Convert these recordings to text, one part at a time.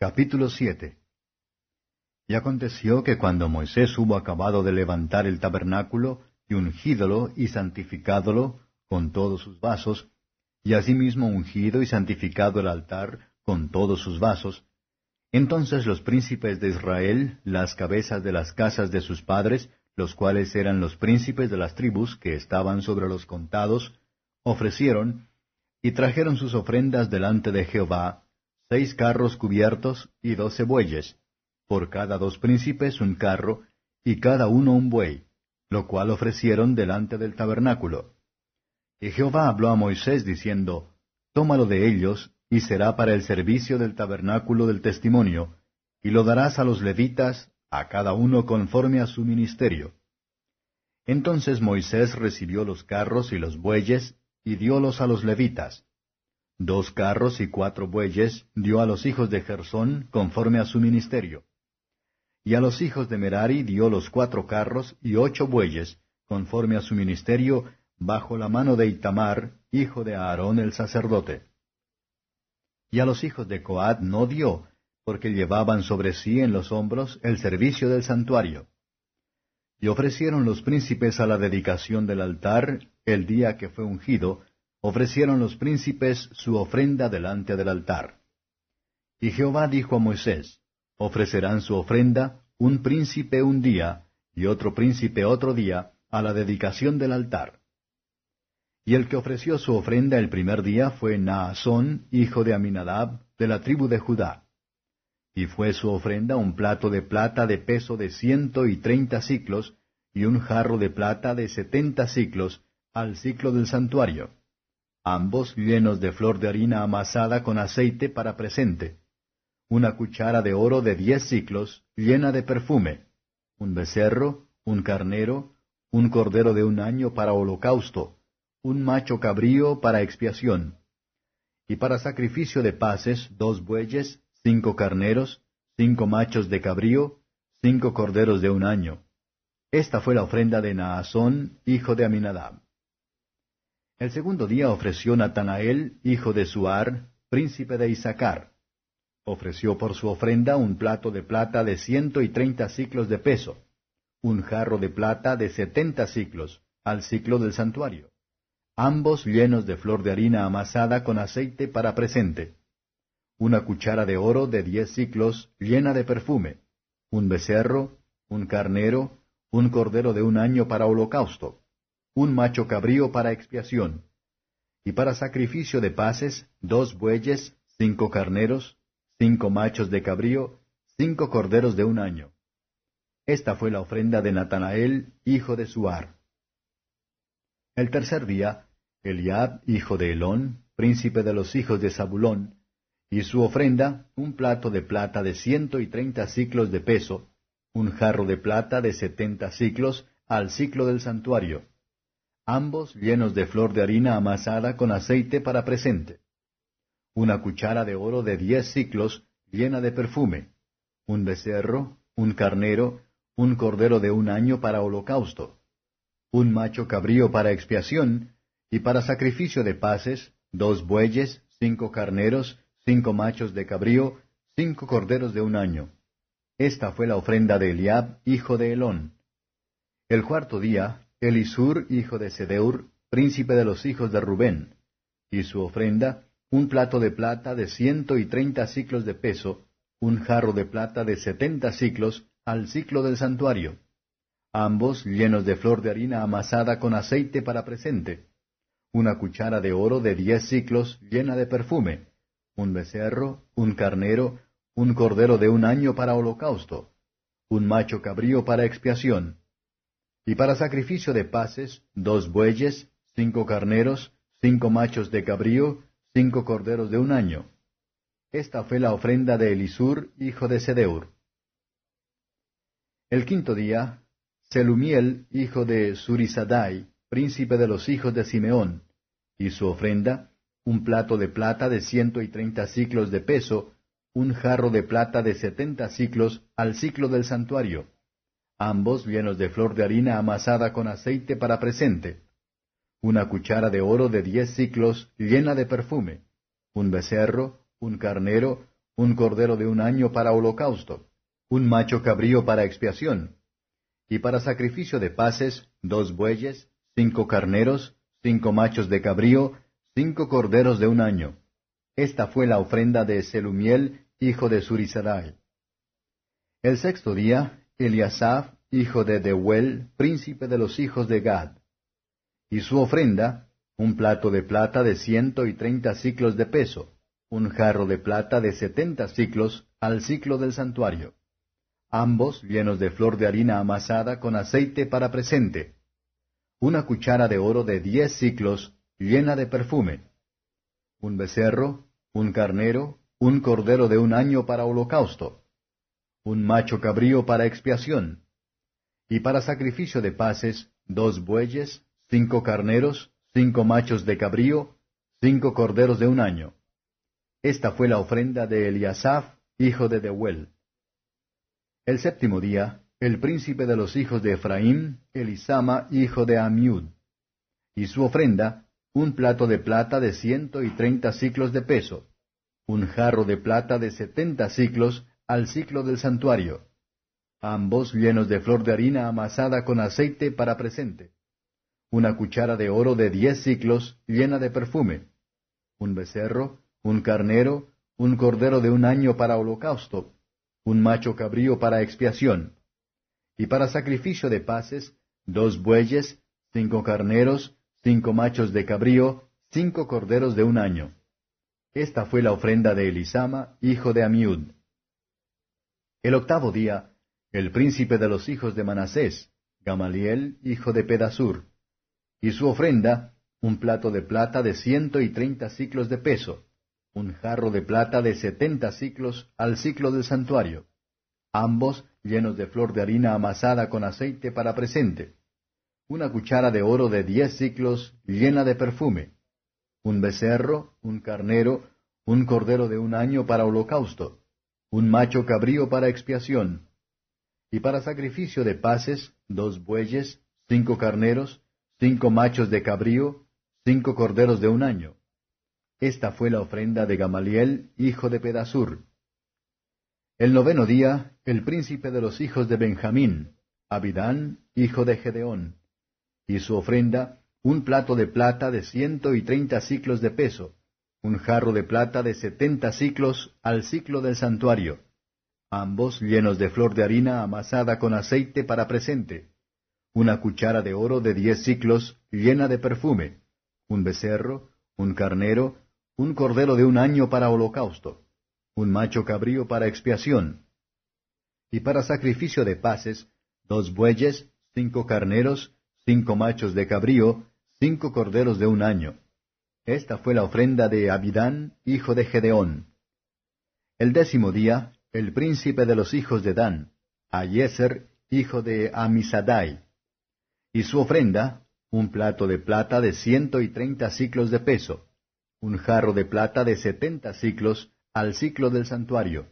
Capítulo 7 Y aconteció que cuando Moisés hubo acabado de levantar el tabernáculo, y ungídolo y santificádolo con todos sus vasos, y asimismo ungido y santificado el altar con todos sus vasos, entonces los príncipes de Israel, las cabezas de las casas de sus padres, los cuales eran los príncipes de las tribus que estaban sobre los contados, ofrecieron, y trajeron sus ofrendas delante de Jehová, seis carros cubiertos y doce bueyes, por cada dos príncipes un carro, y cada uno un buey, lo cual ofrecieron delante del tabernáculo. Y Jehová habló a Moisés diciendo, Tómalo de ellos, y será para el servicio del tabernáculo del testimonio, y lo darás a los levitas, a cada uno conforme a su ministerio. Entonces Moisés recibió los carros y los bueyes, y diólos a los levitas, Dos carros y cuatro bueyes dio a los hijos de Gersón conforme a su ministerio. Y a los hijos de Merari dio los cuatro carros y ocho bueyes, conforme a su ministerio, bajo la mano de Itamar, hijo de Aarón el sacerdote. Y a los hijos de Coad no dio, porque llevaban sobre sí en los hombros el servicio del santuario. Y ofrecieron los príncipes a la dedicación del altar el día que fue ungido, ofrecieron los príncipes su ofrenda delante del altar. Y Jehová dijo a Moisés, ofrecerán su ofrenda un príncipe un día y otro príncipe otro día a la dedicación del altar. Y el que ofreció su ofrenda el primer día fue Naasón, hijo de Aminadab, de la tribu de Judá. Y fue su ofrenda un plato de plata de peso de ciento y treinta ciclos, y un jarro de plata de setenta ciclos, al ciclo del santuario ambos llenos de flor de harina amasada con aceite para presente, una cuchara de oro de diez ciclos llena de perfume, un becerro, un carnero, un cordero de un año para holocausto, un macho cabrío para expiación, y para sacrificio de paces dos bueyes, cinco carneros, cinco machos de cabrío, cinco corderos de un año. Esta fue la ofrenda de Naasón, hijo de Aminadab. El segundo día ofreció Natanael, hijo de Suar, príncipe de Isaacar. Ofreció por su ofrenda un plato de plata de ciento y treinta ciclos de peso, un jarro de plata de setenta ciclos, al ciclo del santuario, ambos llenos de flor de harina amasada con aceite para presente, una cuchara de oro de diez ciclos llena de perfume, un becerro, un carnero, un cordero de un año para holocausto, un macho cabrío para expiación, y para sacrificio de paces, dos bueyes, cinco carneros, cinco machos de cabrío, cinco corderos de un año. Esta fue la ofrenda de Natanael, hijo de Suar. El tercer día, Eliab, hijo de Elón, príncipe de los hijos de Zabulón, y su ofrenda, un plato de plata de ciento y treinta ciclos de peso, un jarro de plata de setenta ciclos al ciclo del santuario, ambos llenos de flor de harina amasada con aceite para presente, una cuchara de oro de diez ciclos llena de perfume, un becerro, un carnero, un cordero de un año para holocausto, un macho cabrío para expiación, y para sacrificio de paces, dos bueyes, cinco carneros, cinco machos de cabrío, cinco corderos de un año. Esta fue la ofrenda de Eliab, hijo de Elón. El cuarto día, Elisur, hijo de Sedeur, príncipe de los hijos de Rubén, y su ofrenda, un plato de plata de ciento y treinta ciclos de peso, un jarro de plata de setenta ciclos, al ciclo del santuario, ambos llenos de flor de harina amasada con aceite para presente, una cuchara de oro de diez ciclos llena de perfume, un becerro, un carnero, un cordero de un año para holocausto, un macho cabrío para expiación, y para sacrificio de paces, dos bueyes, cinco carneros, cinco machos de cabrío, cinco corderos de un año. Esta fue la ofrenda de Elisur, hijo de Sedeur. El quinto día, Selumiel, hijo de Surisadai, príncipe de los hijos de Simeón, y su ofrenda, un plato de plata de ciento y treinta ciclos de peso, un jarro de plata de setenta ciclos al ciclo del santuario, ambos llenos de flor de harina amasada con aceite para presente, una cuchara de oro de diez ciclos llena de perfume, un becerro, un carnero, un cordero de un año para holocausto, un macho cabrío para expiación, y para sacrificio de paces, dos bueyes, cinco carneros, cinco machos de cabrío, cinco corderos de un año. Esta fue la ofrenda de Selumiel, hijo de Surisarai. El sexto día, Eliasaf, hijo de Deuel, príncipe de los hijos de Gad. Y su ofrenda, un plato de plata de ciento y treinta ciclos de peso, un jarro de plata de setenta ciclos al ciclo del santuario, ambos llenos de flor de harina amasada con aceite para presente, una cuchara de oro de diez ciclos llena de perfume, un becerro, un carnero, un cordero de un año para holocausto, un macho cabrío para expiación, y para sacrificio de paces, dos bueyes, cinco carneros, cinco machos de cabrío, cinco corderos de un año. Esta fue la ofrenda de Eliasaf, hijo de Deuel. El séptimo día, el príncipe de los hijos de Efraín, Elisama, hijo de Amiud. Y su ofrenda, un plato de plata de ciento y treinta ciclos de peso, un jarro de plata de setenta ciclos al ciclo del santuario, ambos llenos de flor de harina amasada con aceite para presente, una cuchara de oro de diez ciclos llena de perfume, un becerro, un carnero, un cordero de un año para holocausto, un macho cabrío para expiación, y para sacrificio de paces, dos bueyes, cinco carneros, cinco machos de cabrío, cinco corderos de un año. Esta fue la ofrenda de Elisama, hijo de Amiud. El octavo día, el príncipe de los hijos de Manasés, Gamaliel, hijo de Pedasur, y su ofrenda, un plato de plata de ciento y treinta ciclos de peso, un jarro de plata de setenta ciclos al ciclo del santuario, ambos llenos de flor de harina amasada con aceite para presente, una cuchara de oro de diez ciclos llena de perfume, un becerro, un carnero, un cordero de un año para holocausto, un macho cabrío para expiación, y para sacrificio de paces, dos bueyes, cinco carneros, cinco machos de cabrío, cinco corderos de un año. Esta fue la ofrenda de Gamaliel, hijo de Pedasur. El noveno día, el príncipe de los hijos de Benjamín, Abidán, hijo de Gedeón, y su ofrenda, un plato de plata de ciento y treinta ciclos de peso, un jarro de plata de setenta ciclos al ciclo del santuario, ambos llenos de flor de harina amasada con aceite para presente, una cuchara de oro de diez ciclos llena de perfume, un becerro, un carnero, un cordero de un año para holocausto, un macho cabrío para expiación, y para sacrificio de paces, dos bueyes, cinco carneros, cinco machos de cabrío, cinco corderos de un año. Esta fue la ofrenda de Abidán, hijo de Gedeón. El décimo día, el príncipe de los hijos de Dan, Ayeser, hijo de Amisadai, y su ofrenda, un plato de plata de ciento y treinta ciclos de peso, un jarro de plata de setenta ciclos al ciclo del santuario,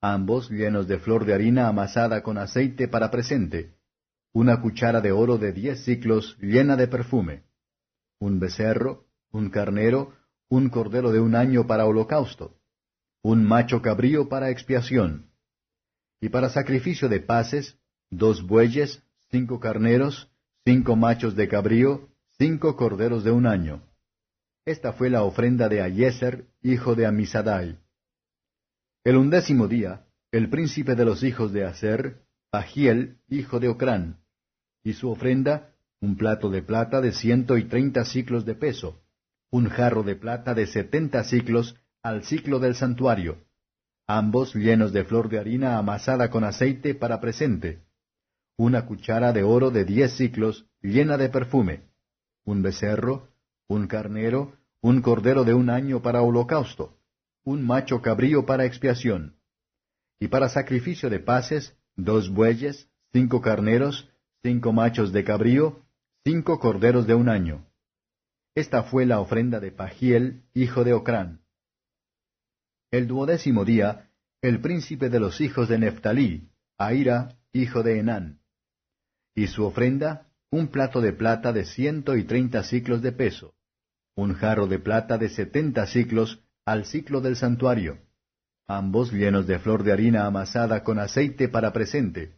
ambos llenos de flor de harina amasada con aceite para presente, una cuchara de oro de diez ciclos llena de perfume, un becerro, un carnero, un cordero de un año para holocausto, un macho cabrío para expiación, y para sacrificio de paces, dos bueyes, cinco carneros, cinco machos de cabrío, cinco corderos de un año. Esta fue la ofrenda de Ayeser, hijo de Amisadai. El undécimo día, el príncipe de los hijos de Aser, Agiel, hijo de Ocrán, y su ofrenda, un plato de plata de ciento y treinta ciclos de peso, un jarro de plata de setenta ciclos al ciclo del santuario, ambos llenos de flor de harina amasada con aceite para presente, una cuchara de oro de diez ciclos llena de perfume, un becerro, un carnero, un cordero de un año para holocausto, un macho cabrío para expiación, y para sacrificio de paces, dos bueyes, cinco carneros, cinco machos de cabrío, cinco corderos de un año. Esta fue la ofrenda de Pagiel, hijo de Ocrán. El duodécimo día, el príncipe de los hijos de Neftalí, Aira, hijo de Enán, y su ofrenda, un plato de plata de ciento y treinta ciclos de peso, un jarro de plata de setenta ciclos al ciclo del santuario, ambos llenos de flor de harina amasada con aceite para presente,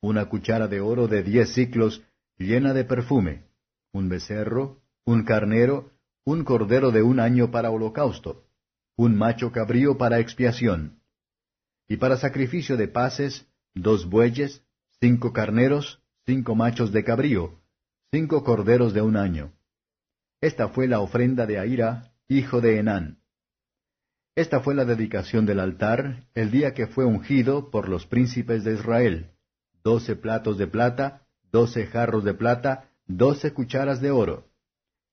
una cuchara de oro de diez ciclos llena de perfume, un becerro, un carnero, un cordero de un año para holocausto, un macho cabrío para expiación, y para sacrificio de paces, dos bueyes, cinco carneros, cinco machos de cabrío, cinco corderos de un año. Esta fue la ofrenda de Aira, hijo de Enán. Esta fue la dedicación del altar el día que fue ungido por los príncipes de Israel, doce platos de plata, doce jarros de plata, doce cucharas de oro,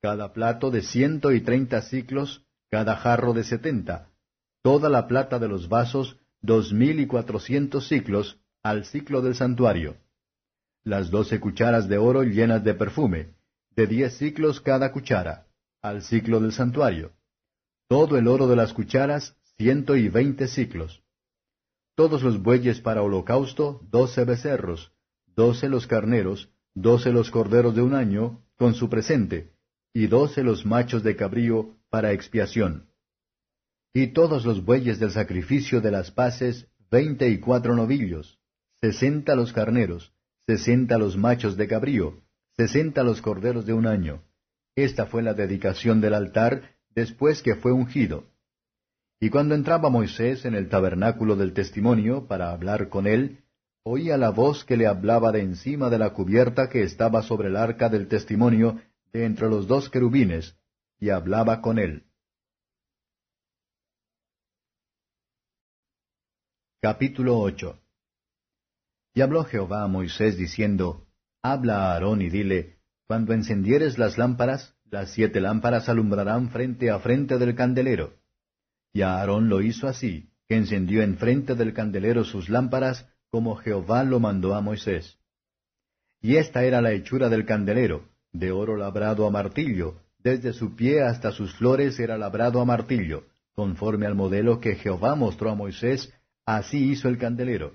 cada plato de ciento y treinta ciclos, cada jarro de setenta, toda la plata de los vasos, dos mil y cuatrocientos ciclos, al ciclo del santuario. Las doce cucharas de oro llenas de perfume, de diez ciclos cada cuchara, al ciclo del santuario. Todo el oro de las cucharas, ciento y veinte ciclos. Todos los bueyes para holocausto, doce becerros, doce los carneros, doce los corderos de un año, con su presente, y doce los machos de cabrío para expiación. Y todos los bueyes del sacrificio de las paces, veinte y cuatro novillos, sesenta los carneros, sesenta los machos de cabrío, sesenta los corderos de un año. Esta fue la dedicación del altar después que fue ungido. Y cuando entraba Moisés en el tabernáculo del testimonio para hablar con él, oía la voz que le hablaba de encima de la cubierta que estaba sobre el arca del testimonio de entre los dos querubines, y hablaba con él. Capítulo 8 Y habló Jehová a Moisés diciendo, Habla a Aarón y dile, Cuando encendieres las lámparas, las siete lámparas alumbrarán frente a frente del candelero. Y Aarón lo hizo así, que encendió en frente del candelero sus lámparas, como Jehová lo mandó a Moisés. Y esta era la hechura del candelero, de oro labrado a martillo, desde su pie hasta sus flores era labrado a martillo, conforme al modelo que Jehová mostró a Moisés, así hizo el candelero.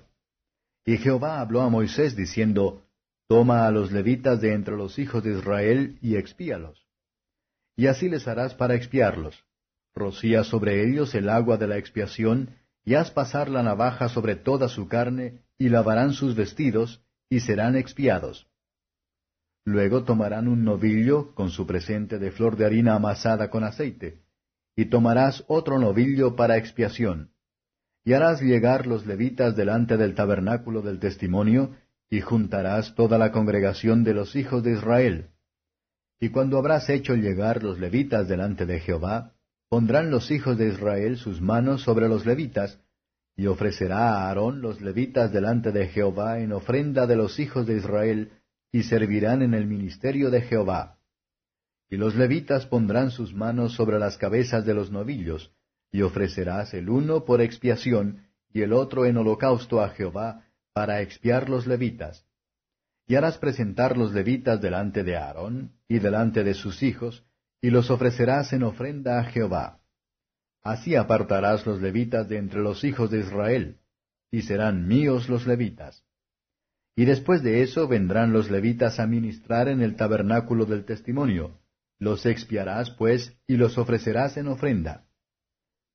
Y Jehová habló a Moisés diciendo, Toma a los levitas de entre los hijos de Israel y expíalos y así les harás para expiarlos. Rocía sobre ellos el agua de la expiación, y haz pasar la navaja sobre toda su carne, y lavarán sus vestidos, y serán expiados. Luego tomarán un novillo con su presente de flor de harina amasada con aceite, y tomarás otro novillo para expiación. Y harás llegar los levitas delante del tabernáculo del testimonio, y juntarás toda la congregación de los hijos de Israel, y cuando habrás hecho llegar los levitas delante de Jehová, pondrán los hijos de Israel sus manos sobre los levitas, y ofrecerá a Aarón los levitas delante de Jehová en ofrenda de los hijos de Israel, y servirán en el ministerio de Jehová. Y los levitas pondrán sus manos sobre las cabezas de los novillos, y ofrecerás el uno por expiación, y el otro en holocausto a Jehová, para expiar los levitas y harás presentar los levitas delante de Aarón y delante de sus hijos, y los ofrecerás en ofrenda a Jehová. Así apartarás los levitas de entre los hijos de Israel, y serán míos los levitas. Y después de eso vendrán los levitas a ministrar en el tabernáculo del testimonio. Los expiarás, pues, y los ofrecerás en ofrenda.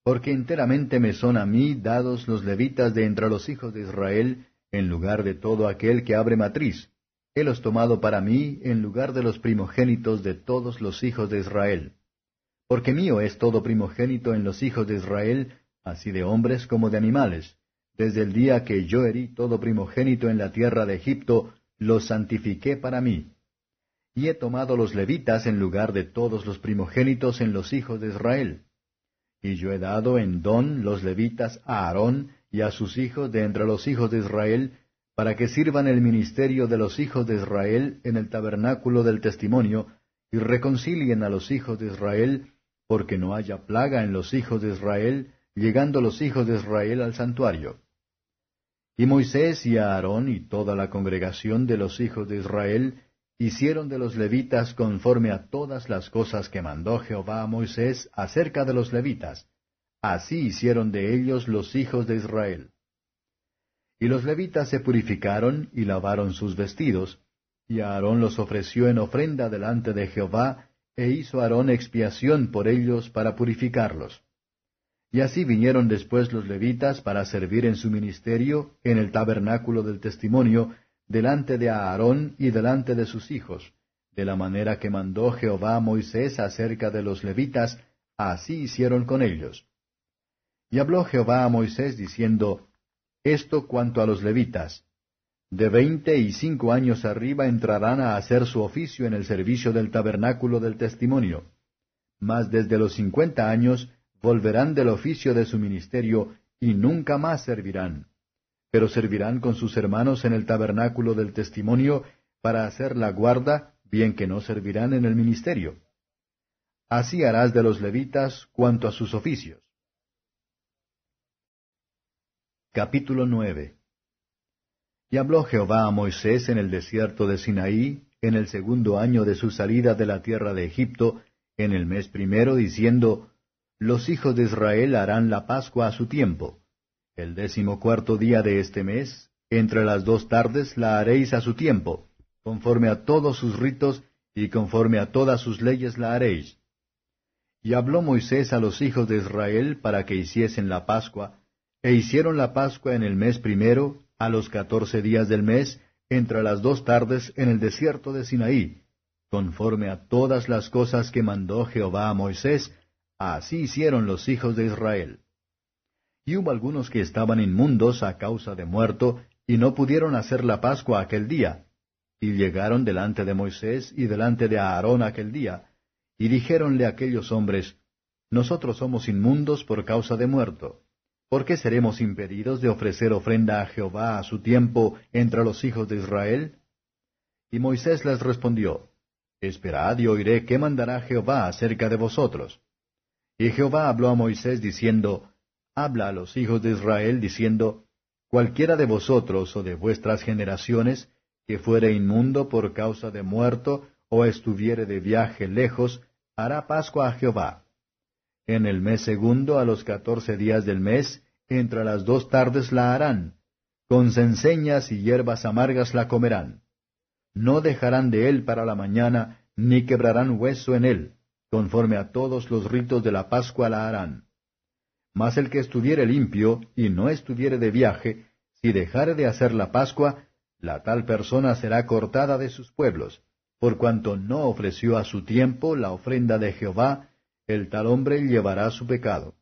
Porque enteramente me son a mí dados los levitas de entre los hijos de Israel, en lugar de todo aquel que abre matriz, los tomado para mí en lugar de los primogénitos de todos los hijos de Israel. Porque mío es todo primogénito en los hijos de Israel, así de hombres como de animales. Desde el día que yo herí todo primogénito en la tierra de Egipto, lo santifiqué para mí. Y he tomado los levitas en lugar de todos los primogénitos en los hijos de Israel. Y yo he dado en don los levitas a Aarón y a sus hijos de entre los hijos de Israel, para que sirvan el ministerio de los hijos de Israel en el tabernáculo del testimonio, y reconcilien a los hijos de Israel, porque no haya plaga en los hijos de Israel, llegando los hijos de Israel al santuario. Y Moisés y Aarón y toda la congregación de los hijos de Israel hicieron de los levitas conforme a todas las cosas que mandó Jehová a Moisés acerca de los levitas. Así hicieron de ellos los hijos de Israel. Y los levitas se purificaron y lavaron sus vestidos, y Aarón los ofreció en ofrenda delante de Jehová, e hizo Aarón expiación por ellos para purificarlos. Y así vinieron después los levitas para servir en su ministerio en el tabernáculo del testimonio, delante de Aarón y delante de sus hijos, de la manera que mandó Jehová a Moisés acerca de los levitas, así hicieron con ellos. Y habló Jehová a Moisés diciendo, Esto cuanto a los levitas, de veinte y cinco años arriba entrarán a hacer su oficio en el servicio del tabernáculo del testimonio, mas desde los cincuenta años volverán del oficio de su ministerio y nunca más servirán, pero servirán con sus hermanos en el tabernáculo del testimonio para hacer la guarda, bien que no servirán en el ministerio. Así harás de los levitas cuanto a sus oficios. Capítulo 9 Y habló Jehová a Moisés en el desierto de Sinaí, en el segundo año de su salida de la tierra de Egipto, en el mes primero, diciendo, Los hijos de Israel harán la Pascua a su tiempo. El décimo cuarto día de este mes, entre las dos tardes, la haréis a su tiempo, conforme a todos sus ritos y conforme a todas sus leyes la haréis. Y habló Moisés a los hijos de Israel para que hiciesen la Pascua, e hicieron la Pascua en el mes primero, a los catorce días del mes, entre las dos tardes en el desierto de Sinaí, conforme a todas las cosas que mandó Jehová a Moisés, así hicieron los hijos de Israel. Y hubo algunos que estaban inmundos a causa de muerto, y no pudieron hacer la Pascua aquel día. Y llegaron delante de Moisés y delante de Aarón aquel día, y dijéronle aquellos hombres, Nosotros somos inmundos por causa de muerto. ¿Por qué seremos impedidos de ofrecer ofrenda a Jehová a su tiempo entre los hijos de Israel? Y Moisés les respondió, Esperad y oiré qué mandará Jehová acerca de vosotros. Y Jehová habló a Moisés diciendo, Habla a los hijos de Israel diciendo, Cualquiera de vosotros o de vuestras generaciones que fuere inmundo por causa de muerto o estuviere de viaje lejos, hará Pascua a Jehová. En el mes segundo, a los catorce días del mes, entre las dos tardes la harán. Con cenceñas y hierbas amargas la comerán. No dejarán de él para la mañana, ni quebrarán hueso en él. Conforme a todos los ritos de la Pascua la harán. Mas el que estuviere limpio y no estuviere de viaje, si dejare de hacer la Pascua, la tal persona será cortada de sus pueblos, por cuanto no ofreció a su tiempo la ofrenda de Jehová, el tal hombre llevará su pecado.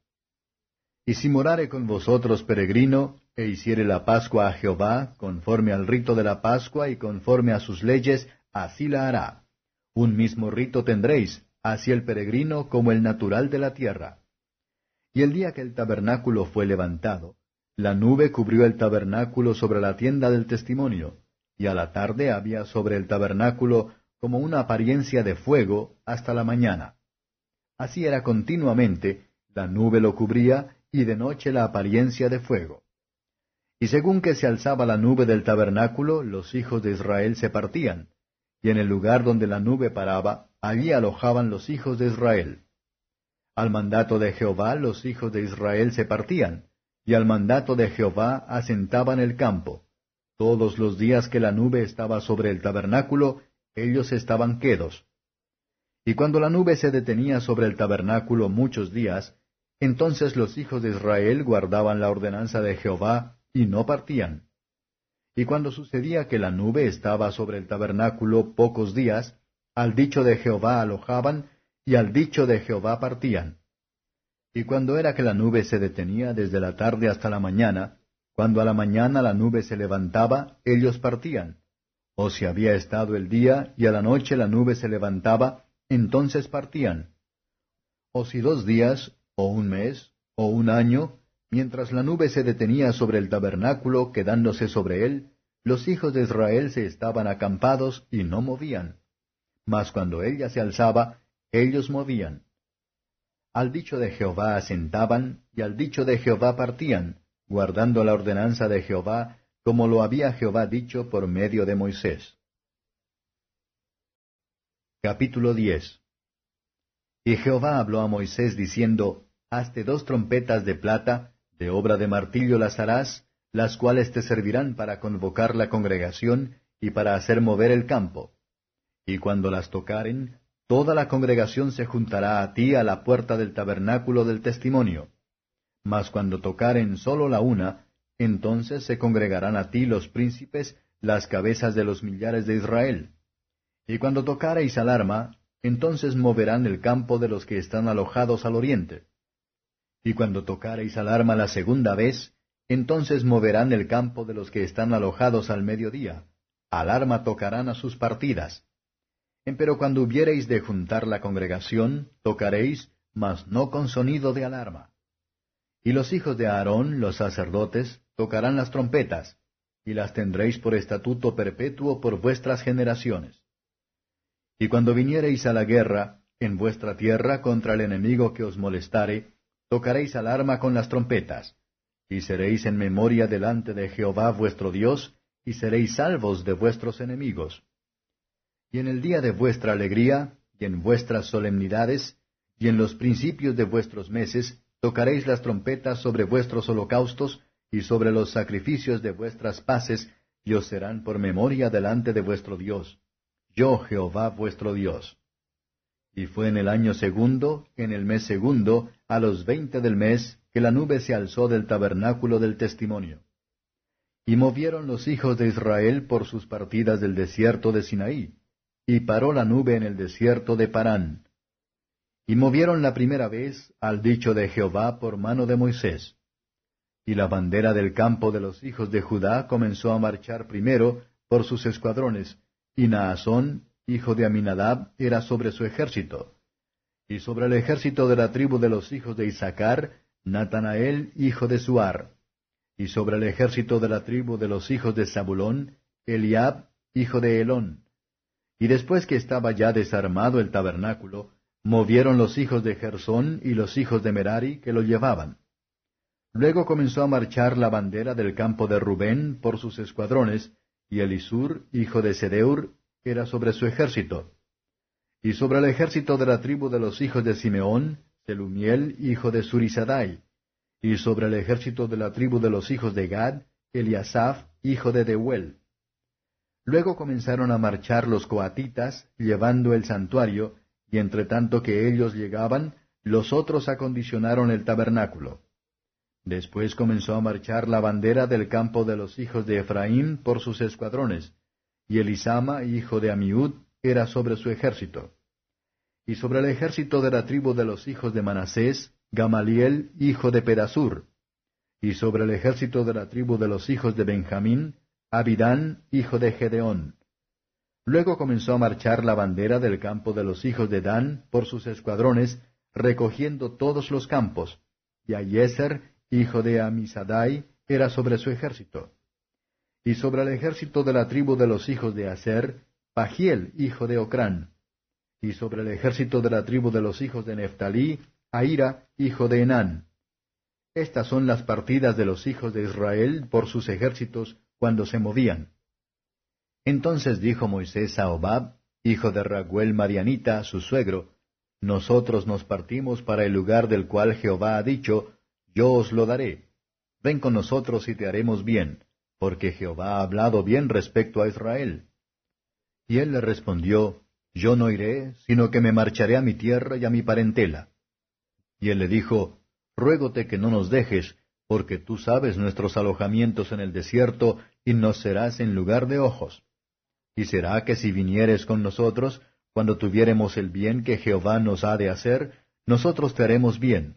Y si morare con vosotros peregrino, e hiciere la Pascua a Jehová, conforme al rito de la Pascua y conforme a sus leyes, así la hará. Un mismo rito tendréis, así el peregrino como el natural de la tierra. Y el día que el tabernáculo fue levantado, la nube cubrió el tabernáculo sobre la tienda del testimonio, y a la tarde había sobre el tabernáculo como una apariencia de fuego hasta la mañana. Así era continuamente, la nube lo cubría y de noche la apariencia de fuego. Y según que se alzaba la nube del tabernáculo, los hijos de Israel se partían, y en el lugar donde la nube paraba, allí alojaban los hijos de Israel. Al mandato de Jehová los hijos de Israel se partían, y al mandato de Jehová asentaban el campo. Todos los días que la nube estaba sobre el tabernáculo, ellos estaban quedos. Y cuando la nube se detenía sobre el tabernáculo muchos días, entonces los hijos de Israel guardaban la ordenanza de Jehová y no partían. Y cuando sucedía que la nube estaba sobre el tabernáculo pocos días, al dicho de Jehová alojaban y al dicho de Jehová partían. Y cuando era que la nube se detenía desde la tarde hasta la mañana, cuando a la mañana la nube se levantaba, ellos partían. O si había estado el día y a la noche la nube se levantaba, entonces partían. O si dos días, o un mes, o un año, mientras la nube se detenía sobre el tabernáculo quedándose sobre él, los hijos de Israel se estaban acampados y no movían. Mas cuando ella se alzaba, ellos movían. Al dicho de Jehová asentaban, y al dicho de Jehová partían, guardando la ordenanza de Jehová, como lo había Jehová dicho por medio de Moisés. Capítulo 10 Y Jehová habló a Moisés diciendo, Hazte dos trompetas de plata, de obra de martillo las harás, las cuales te servirán para convocar la congregación y para hacer mover el campo. Y cuando las tocaren, toda la congregación se juntará a ti a la puerta del tabernáculo del testimonio. mas cuando tocaren sólo la una, entonces se congregarán a ti los príncipes, las cabezas de los millares de Israel. Y cuando tocareis alarma, entonces moverán el campo de los que están alojados al oriente. Y cuando tocareis alarma la segunda vez, entonces moverán el campo de los que están alojados al mediodía. Alarma tocarán a sus partidas. Empero cuando hubiereis de juntar la congregación, tocaréis, mas no con sonido de alarma. Y los hijos de Aarón, los sacerdotes, tocarán las trompetas, y las tendréis por estatuto perpetuo por vuestras generaciones. Y cuando viniereis a la guerra, en vuestra tierra contra el enemigo que os molestare, tocaréis alarma con las trompetas, y seréis en memoria delante de Jehová vuestro Dios, y seréis salvos de vuestros enemigos. Y en el día de vuestra alegría, y en vuestras solemnidades, y en los principios de vuestros meses, tocaréis las trompetas sobre vuestros holocaustos, y sobre los sacrificios de vuestras paces, y os serán por memoria delante de vuestro Dios. Yo Jehová vuestro Dios. Y fue en el año segundo, en el mes segundo, a los veinte del mes, que la nube se alzó del tabernáculo del testimonio. Y movieron los hijos de Israel por sus partidas del desierto de Sinaí, y paró la nube en el desierto de Parán. Y movieron la primera vez al dicho de Jehová por mano de Moisés. Y la bandera del campo de los hijos de Judá comenzó a marchar primero por sus escuadrones, y Naasón, hijo de Aminadab, era sobre su ejército. Y sobre el ejército de la tribu de los hijos de Isaacar, Natanael, hijo de Suar, y sobre el ejército de la tribu de los hijos de Zabulón, Eliab, hijo de Elón. Y después que estaba ya desarmado el tabernáculo, movieron los hijos de Gersón y los hijos de Merari que lo llevaban. Luego comenzó a marchar la bandera del campo de Rubén por sus escuadrones, y Elisur, hijo de Sedeur, era sobre su ejército. Y sobre el ejército de la tribu de los hijos de Simeón, Selumiel, hijo de Surisadai, y sobre el ejército de la tribu de los hijos de Gad, Eliasaph, hijo de Deuel. Luego comenzaron a marchar los coatitas, llevando el santuario, y entre tanto que ellos llegaban, los otros acondicionaron el tabernáculo. Después comenzó a marchar la bandera del campo de los hijos de Efraín por sus escuadrones, y Elisama, hijo de Amiud, era sobre su ejército y sobre el ejército de la tribu de los hijos de Manasés, Gamaliel, hijo de Pedasur, y sobre el ejército de la tribu de los hijos de Benjamín, Abidán, hijo de Gedeón. Luego comenzó a marchar la bandera del campo de los hijos de Dan por sus escuadrones, recogiendo todos los campos, y Ayeser, hijo de Amisadai, era sobre su ejército. Y sobre el ejército de la tribu de los hijos de Aser, Pagiel, hijo de Ocrán y sobre el ejército de la tribu de los hijos de Neftalí, Aira, hijo de Enán. Estas son las partidas de los hijos de Israel por sus ejércitos cuando se movían. Entonces dijo Moisés a Obab, hijo de Raguel Marianita, su suegro, Nosotros nos partimos para el lugar del cual Jehová ha dicho, Yo os lo daré. Ven con nosotros y te haremos bien, porque Jehová ha hablado bien respecto a Israel. Y él le respondió, yo no iré, sino que me marcharé a mi tierra y a mi parentela. Y él le dijo, Ruégote que no nos dejes, porque tú sabes nuestros alojamientos en el desierto, y nos serás en lugar de ojos. Y será que si vinieres con nosotros, cuando tuviéremos el bien que Jehová nos ha de hacer, nosotros te haremos bien.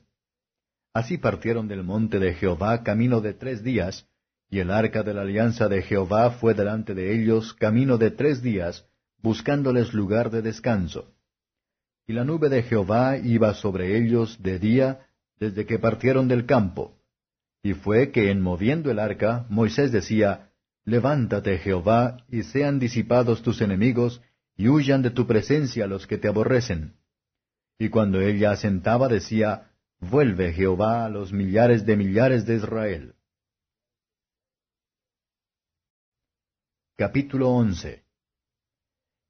Así partieron del monte de Jehová camino de tres días, y el arca de la alianza de Jehová fue delante de ellos camino de tres días, buscándoles lugar de descanso. Y la nube de Jehová iba sobre ellos de día desde que partieron del campo. Y fue que en moviendo el arca, Moisés decía, Levántate, Jehová, y sean disipados tus enemigos, y huyan de tu presencia los que te aborrecen. Y cuando ella asentaba decía, Vuelve, Jehová, a los millares de millares de Israel. Capítulo 11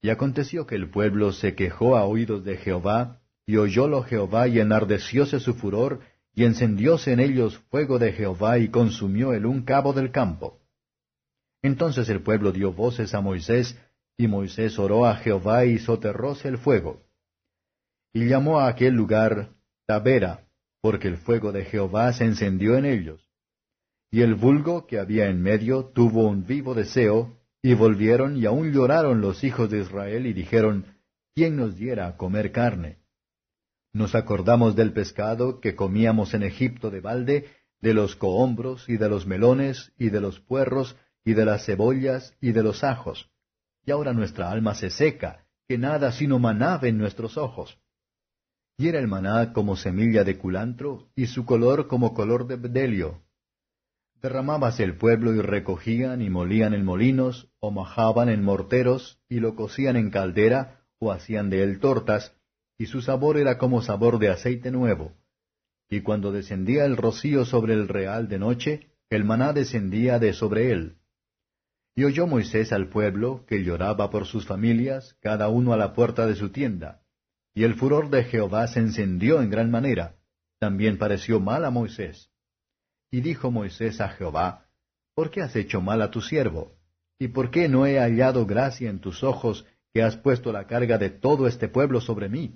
y aconteció que el pueblo se quejó a oídos de Jehová, y oyólo Jehová y enardecióse su furor, y encendióse en ellos fuego de Jehová y consumió el un cabo del campo. Entonces el pueblo dio voces a Moisés, y Moisés oró a Jehová y soterróse el fuego. Y llamó a aquel lugar Tabera, porque el fuego de Jehová se encendió en ellos. Y el vulgo que había en medio tuvo un vivo deseo, y volvieron y aún lloraron los hijos de Israel y dijeron, ¿quién nos diera a comer carne? Nos acordamos del pescado que comíamos en Egipto de balde, de los cohombros y de los melones y de los puerros y de las cebollas y de los ajos. Y ahora nuestra alma se seca, que nada sino maná en nuestros ojos. Y era el maná como semilla de culantro, y su color como color de bdelio. Derramábase el pueblo y recogían y molían en molinos, o majaban en morteros, y lo cocían en caldera, o hacían de él tortas, y su sabor era como sabor de aceite nuevo. Y cuando descendía el rocío sobre el real de noche, el maná descendía de sobre él. Y oyó Moisés al pueblo, que lloraba por sus familias, cada uno a la puerta de su tienda. Y el furor de Jehová se encendió en gran manera. También pareció mal a Moisés. Y dijo Moisés a Jehová, ¿Por qué has hecho mal a tu siervo? ¿Y por qué no he hallado gracia en tus ojos que has puesto la carga de todo este pueblo sobre mí?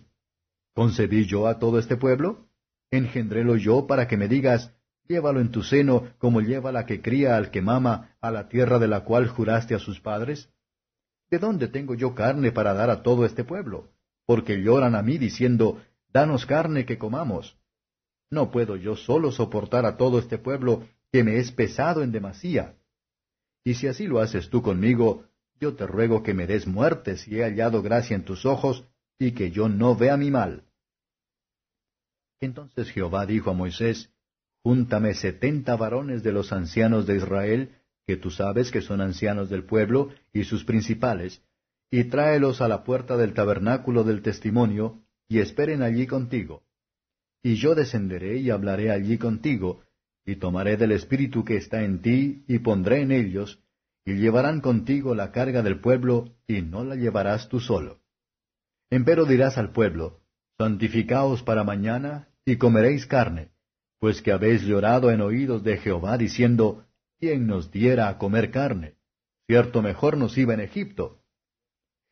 ¿Concebí yo a todo este pueblo? ¿Engendrélo yo para que me digas, llévalo en tu seno como lleva la que cría al que mama a la tierra de la cual juraste a sus padres? ¿De dónde tengo yo carne para dar a todo este pueblo? Porque lloran a mí diciendo, Danos carne que comamos. No puedo yo solo soportar a todo este pueblo que me es pesado en demasía. Y si así lo haces tú conmigo, yo te ruego que me des muerte si he hallado gracia en tus ojos, y que yo no vea mi mal. Entonces Jehová dijo a Moisés, Júntame setenta varones de los ancianos de Israel, que tú sabes que son ancianos del pueblo, y sus principales, y tráelos a la puerta del tabernáculo del testimonio, y esperen allí contigo y yo descenderé y hablaré allí contigo, y tomaré del espíritu que está en ti, y pondré en ellos, y llevarán contigo la carga del pueblo, y no la llevarás tú solo. Empero dirás al pueblo, Santificaos para mañana, y comeréis carne, pues que habéis llorado en oídos de Jehová, diciendo, ¿quién nos diera a comer carne? Cierto mejor nos iba en Egipto.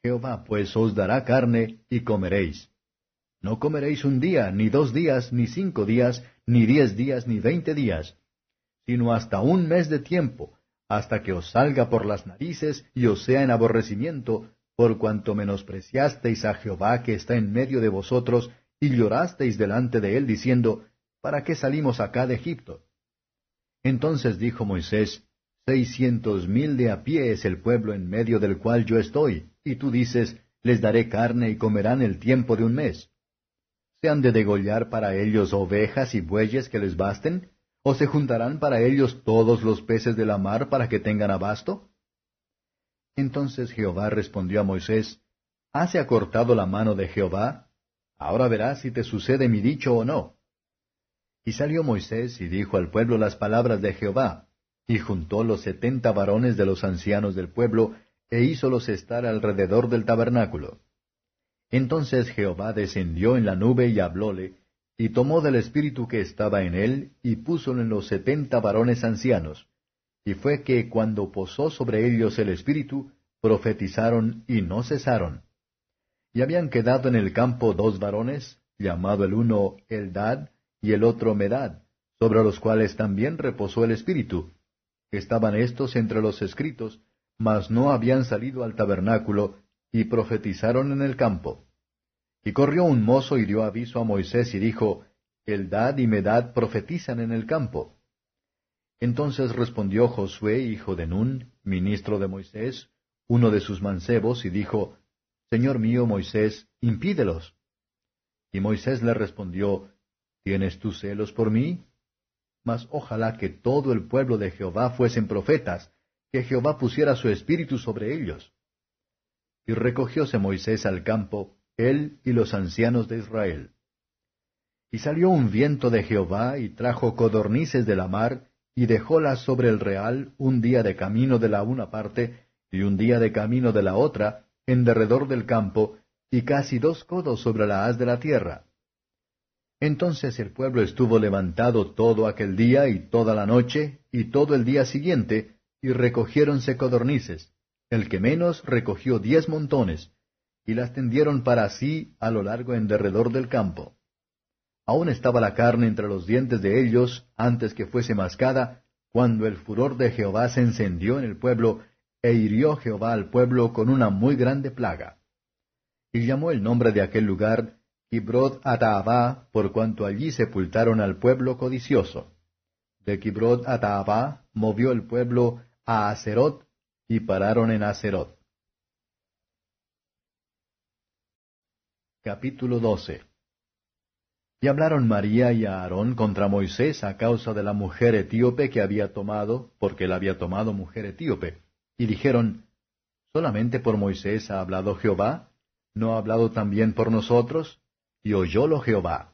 Jehová pues os dará carne, y comeréis. No comeréis un día, ni dos días, ni cinco días, ni diez días, ni veinte días, sino hasta un mes de tiempo, hasta que os salga por las narices y os sea en aborrecimiento, por cuanto menospreciasteis a Jehová que está en medio de vosotros, y llorasteis delante de él, diciendo, ¿Para qué salimos acá de Egipto? Entonces dijo Moisés, Seiscientos mil de a pie es el pueblo en medio del cual yo estoy, y tú dices, Les daré carne y comerán el tiempo de un mes. ¿Se han de degollar para ellos ovejas y bueyes que les basten? ¿O se juntarán para ellos todos los peces de la mar para que tengan abasto? Entonces Jehová respondió a Moisés, ¿Hase acortado la mano de Jehová? Ahora verás si te sucede mi dicho o no. Y salió Moisés y dijo al pueblo las palabras de Jehová, y juntó los setenta varones de los ancianos del pueblo, e hízolos estar alrededor del tabernáculo. Entonces Jehová descendió en la nube y hablóle, y tomó del espíritu que estaba en él, y púsolo en los setenta varones ancianos. Y fue que cuando posó sobre ellos el espíritu, profetizaron y no cesaron. Y habían quedado en el campo dos varones, llamado el uno Eldad y el otro Medad, sobre los cuales también reposó el espíritu. Estaban estos entre los escritos, mas no habían salido al tabernáculo, y profetizaron en el campo. Y corrió un mozo y dio aviso a Moisés y dijo, Eldad y Medad profetizan en el campo. Entonces respondió Josué, hijo de Nun, ministro de Moisés, uno de sus mancebos, y dijo, Señor mío Moisés, impídelos. Y Moisés le respondió, ¿Tienes tú celos por mí? Mas ojalá que todo el pueblo de Jehová fuesen profetas, que Jehová pusiera su espíritu sobre ellos. Y recogióse Moisés al campo, él y los ancianos de Israel. Y salió un viento de Jehová y trajo codornices de la mar, y dejólas sobre el real un día de camino de la una parte, y un día de camino de la otra, en derredor del campo, y casi dos codos sobre la haz de la tierra. Entonces el pueblo estuvo levantado todo aquel día y toda la noche, y todo el día siguiente, y recogiéronse codornices. El que menos recogió diez montones, y las tendieron para sí a lo largo en derredor del campo. Aún estaba la carne entre los dientes de ellos antes que fuese mascada, cuando el furor de Jehová se encendió en el pueblo, e hirió Jehová al pueblo con una muy grande plaga. Y llamó el nombre de aquel lugar Kibrod Ataabá, por cuanto allí sepultaron al pueblo codicioso. De Kibrod Ataabá movió el pueblo a Acerot, y pararon en Acerot. Capítulo 12 Y hablaron María y Aarón contra Moisés a causa de la mujer etíope que había tomado, porque él había tomado mujer etíope. Y dijeron, ¿Solamente por Moisés ha hablado Jehová? ¿No ha hablado también por nosotros? y oyólo Jehová.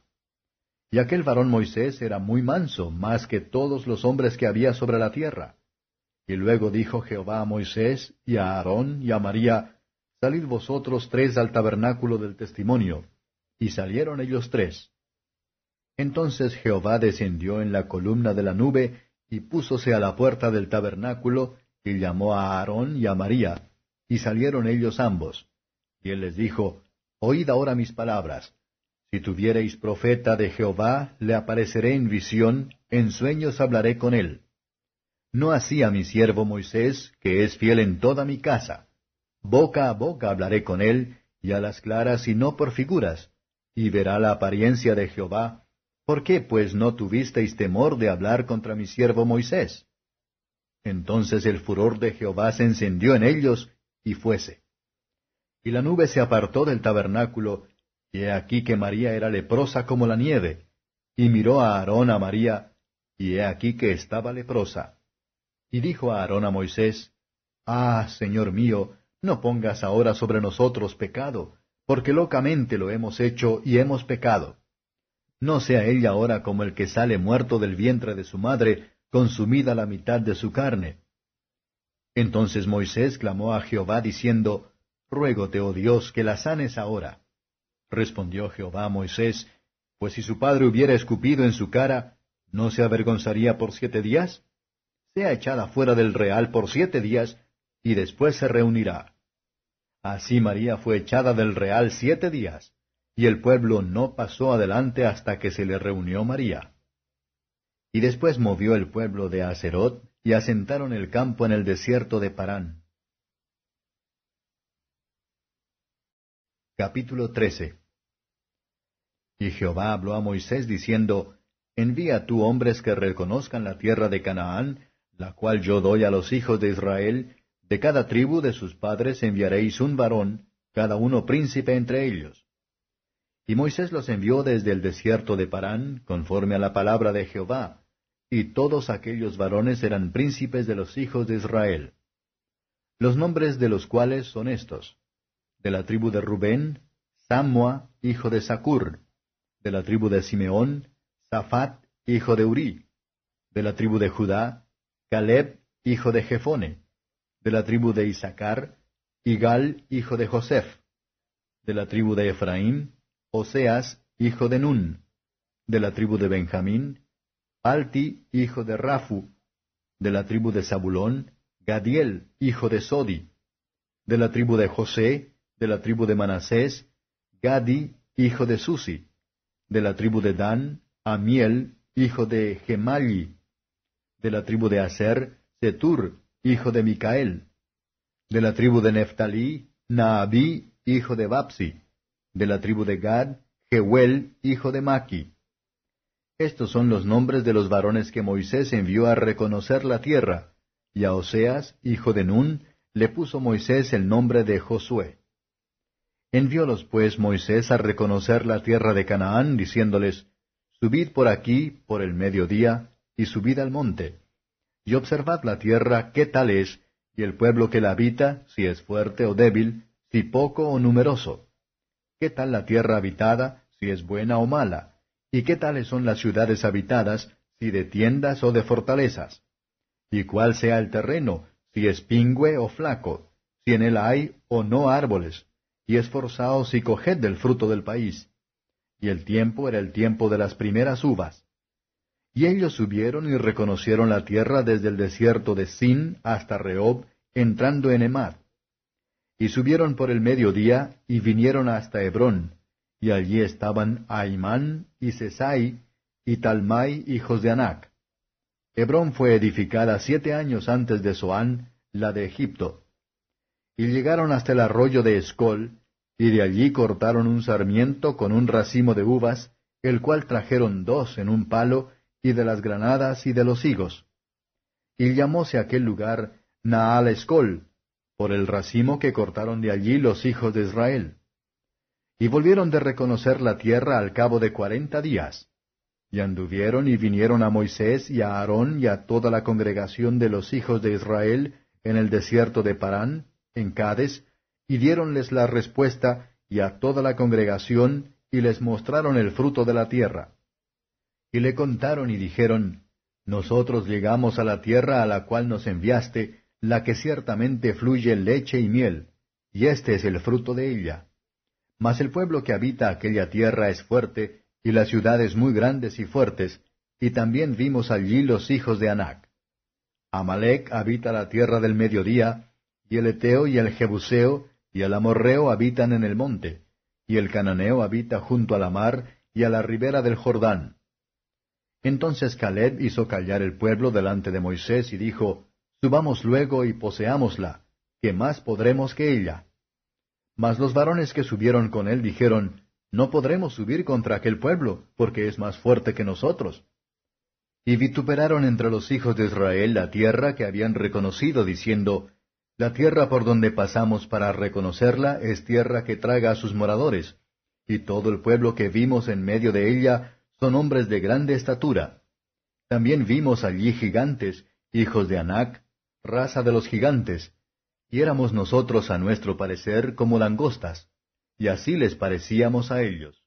Y aquel varón Moisés era muy manso, más que todos los hombres que había sobre la tierra. Y luego dijo Jehová a Moisés, y a Aarón, y a María, Salid vosotros tres al tabernáculo del testimonio. Y salieron ellos tres. Entonces Jehová descendió en la columna de la nube, y púsose a la puerta del tabernáculo, y llamó a Aarón y a María, y salieron ellos ambos. Y él les dijo, Oíd ahora mis palabras. Si tuviereis profeta de Jehová, le apareceré en visión, en sueños hablaré con él. No así a mi siervo Moisés, que es fiel en toda mi casa. Boca a boca hablaré con él, y a las claras y no por figuras, y verá la apariencia de Jehová. ¿Por qué pues no tuvisteis temor de hablar contra mi siervo Moisés? Entonces el furor de Jehová se encendió en ellos, y fuese. Y la nube se apartó del tabernáculo, y he aquí que María era leprosa como la nieve. Y miró a Aarón a María, y he aquí que estaba leprosa. Y dijo a Aarón a Moisés, Ah, Señor mío, no pongas ahora sobre nosotros pecado, porque locamente lo hemos hecho y hemos pecado. No sea ella ahora como el que sale muerto del vientre de su madre, consumida la mitad de su carne. Entonces Moisés clamó a Jehová diciendo, Ruégote, oh Dios, que la sanes ahora. Respondió Jehová a Moisés, Pues si su padre hubiera escupido en su cara, ¿no se avergonzaría por siete días? Sea echada fuera del real por siete días, y después se reunirá. Así María fue echada del real siete días, y el pueblo no pasó adelante hasta que se le reunió María. Y después movió el pueblo de Acerot, y asentaron el campo en el desierto de Parán. Capítulo 13 Y Jehová habló a Moisés diciendo, Envía tú hombres que reconozcan la tierra de Canaán, la cual yo doy a los hijos de Israel, de cada tribu de sus padres enviaréis un varón, cada uno príncipe entre ellos. Y Moisés los envió desde el desierto de Parán, conforme a la palabra de Jehová, y todos aquellos varones eran príncipes de los hijos de Israel. Los nombres de los cuales son estos de la tribu de Rubén, Samua, hijo de Sacur, de la tribu de Simeón, Safat, hijo de Uri, de la tribu de Judá, Caleb, hijo de Jefone, de la tribu de Isaacar, Igal, hijo de Joseph, de la tribu de Efraín, Oseas, hijo de Nun, de la tribu de Benjamín, Alti, hijo de Rafu, de la tribu de Zabulón, Gadiel, hijo de Sodi, de la tribu de José, de la tribu de Manasés, Gadi, hijo de Susi, de la tribu de Dan, Amiel, hijo de Gemalli, de la tribu de Aser, Setur, hijo de Micael, de la tribu de Neftalí, Naabí, hijo de Bapsi, de la tribu de Gad, Jehuel, hijo de Maki. Estos son los nombres de los varones que Moisés envió a reconocer la tierra, y a Oseas, hijo de Nun, le puso Moisés el nombre de Josué. Enviólos pues Moisés a reconocer la tierra de Canaán, diciéndoles, Subid por aquí, por el mediodía, y subid al monte, y observad la tierra qué tal es, y el pueblo que la habita, si es fuerte o débil, si poco o numeroso. ¿Qué tal la tierra habitada, si es buena o mala? ¿Y qué tales son las ciudades habitadas, si de tiendas o de fortalezas? ¿Y cuál sea el terreno, si es pingüe o flaco, si en él hay o no árboles? y esforzaos y coged del fruto del país. Y el tiempo era el tiempo de las primeras uvas. Y ellos subieron y reconocieron la tierra desde el desierto de Sin hasta Rehob, entrando en Emad. Y subieron por el mediodía y vinieron hasta Hebrón, y allí estaban Aimán y Sesai y Talmai, hijos de Anac. Hebrón fue edificada siete años antes de Zoán, la de Egipto. Y llegaron hasta el arroyo de Escol, y de allí cortaron un sarmiento con un racimo de uvas, el cual trajeron dos en un palo, y de las granadas y de los higos. Y llamóse aquel lugar Naal Escol, por el racimo que cortaron de allí los hijos de Israel. Y volvieron de reconocer la tierra al cabo de cuarenta días. Y anduvieron y vinieron a Moisés y a Aarón y a toda la congregación de los hijos de Israel en el desierto de Parán, en Cades, y diéronles la respuesta y a toda la congregación, y les mostraron el fruto de la tierra. Y le contaron y dijeron, Nosotros llegamos a la tierra a la cual nos enviaste, la que ciertamente fluye leche y miel, y este es el fruto de ella. Mas el pueblo que habita aquella tierra es fuerte, y las ciudades muy grandes y fuertes, y también vimos allí los hijos de Anac. Amalek habita la tierra del mediodía, y el Eteo y el Jebuseo y el Amorreo habitan en el monte, y el Cananeo habita junto a la mar y a la ribera del Jordán. Entonces Caleb hizo callar el pueblo delante de Moisés y dijo, Subamos luego y poseámosla, que más podremos que ella. Mas los varones que subieron con él dijeron, No podremos subir contra aquel pueblo, porque es más fuerte que nosotros. Y vituperaron entre los hijos de Israel la tierra que habían reconocido, diciendo, La tierra por donde pasamos para reconocerla es tierra que traga a sus moradores, y todo el pueblo que vimos en medio de ella son hombres de grande estatura. También vimos allí gigantes, hijos de Anac, raza de los gigantes, y éramos nosotros a nuestro parecer como langostas, y así les parecíamos a ellos.